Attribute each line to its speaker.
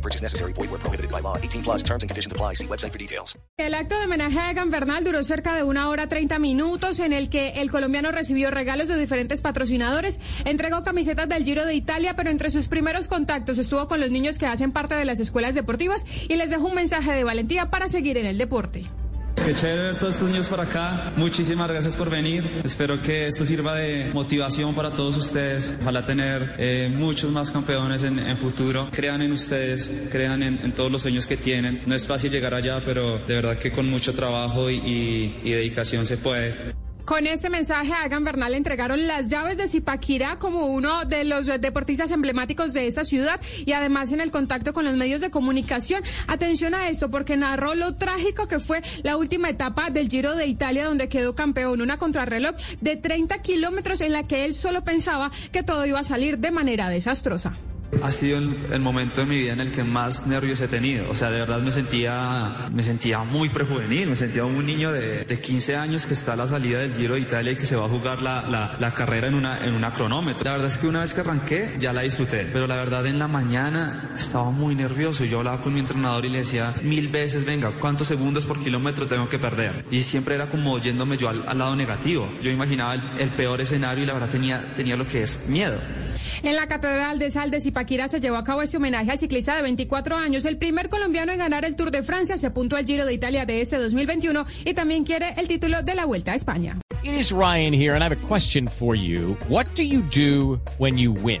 Speaker 1: No purchase necessary. Void where prohibited by law. 18 plus terms and conditions apply. See website for details.
Speaker 2: El acto de homenaje a Egan Bernal duró cerca de una hora 30 minutos en el que el colombiano recibió regalos de diferentes patrocinadores, entregó camisetas del Giro de Italia, pero entre sus primeros contactos estuvo con los niños que hacen parte de las escuelas deportivas y les dejó un mensaje de valentía para seguir en el deporte.
Speaker 3: Qué chévere ver todos estos niños por acá. Muchísimas gracias por venir. Espero que esto sirva de motivación para todos ustedes. Ojalá tener eh, muchos más campeones en, en, futuro. Crean en ustedes, crean en, en, todos los sueños que tienen. No es fácil llegar allá, pero de verdad que con mucho trabajo y, y, y dedicación se puede.
Speaker 2: Con este mensaje a Egan Bernal le entregaron las llaves de Zipaquirá como uno de los deportistas emblemáticos de esta ciudad y además en el contacto con los medios de comunicación. Atención a esto porque narró lo trágico que fue la última etapa del Giro de Italia donde quedó campeón, una contrarreloj de 30 kilómetros en la que él solo pensaba que todo iba a salir de manera desastrosa.
Speaker 3: Ha sido el, el, momento de mi vida en el que más nervios he tenido. O sea, de verdad me sentía, me sentía muy prejuvenil, me sentía un niño de, de 15 años que está a la salida del Giro de Italia y que se va a jugar la, la, la, carrera en una, en una cronómetro. La verdad es que una vez que arranqué ya la disfruté, pero la verdad en la mañana estaba muy nervioso. Yo hablaba con mi entrenador y le decía mil veces, venga, ¿cuántos segundos por kilómetro tengo que perder? Y siempre era como yéndome yo al, al lado negativo. Yo imaginaba el, el peor escenario y la verdad tenía, tenía lo que es miedo.
Speaker 2: En la Catedral de Sal de Zipaquirá se llevó a cabo este homenaje al ciclista de 24 años, el primer colombiano en ganar el Tour de Francia, se apuntó al Giro de Italia de este 2021 y también quiere el título de la Vuelta a España.
Speaker 4: It is Ryan here and I have a question for you. What do you do when you win?